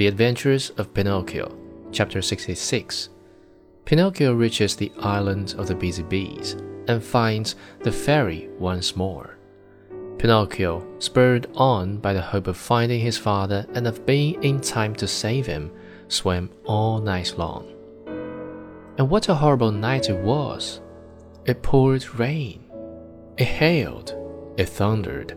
The Adventures of Pinocchio, Chapter 66. Pinocchio reaches the island of the busy bees and finds the fairy once more. Pinocchio, spurred on by the hope of finding his father and of being in time to save him, swam all night long. And what a horrible night it was! It poured rain, it hailed, it thundered,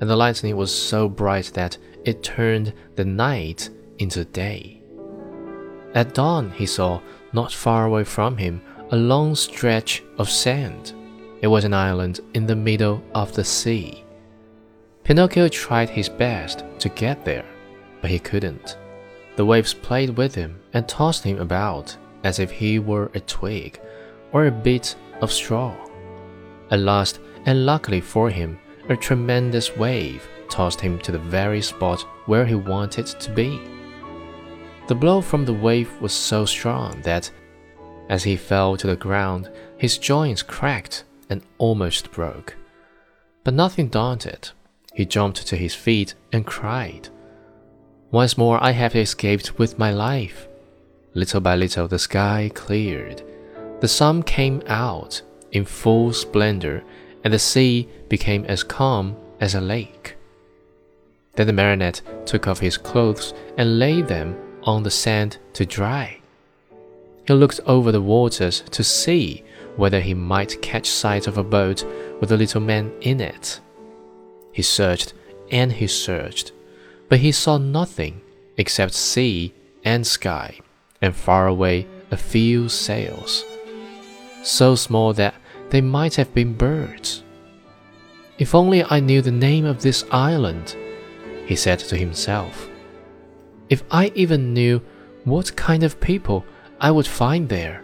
and the lightning was so bright that it turned the night into the day. At dawn, he saw, not far away from him, a long stretch of sand. It was an island in the middle of the sea. Pinocchio tried his best to get there, but he couldn't. The waves played with him and tossed him about as if he were a twig or a bit of straw. At last, and luckily for him, a tremendous wave tossed him to the very spot where he wanted to be. The blow from the wave was so strong that, as he fell to the ground, his joints cracked and almost broke. But nothing daunted, he jumped to his feet and cried, Once more I have escaped with my life. Little by little the sky cleared. The sun came out in full splendor, and the sea became as calm as a lake. Then the marionette took off his clothes and laid them on the sand to dry. He looked over the waters to see whether he might catch sight of a boat with a little man in it. He searched and he searched, but he saw nothing except sea and sky, and far away a few sails, so small that they might have been birds. If only I knew the name of this island, he said to himself. If I even knew what kind of people I would find there.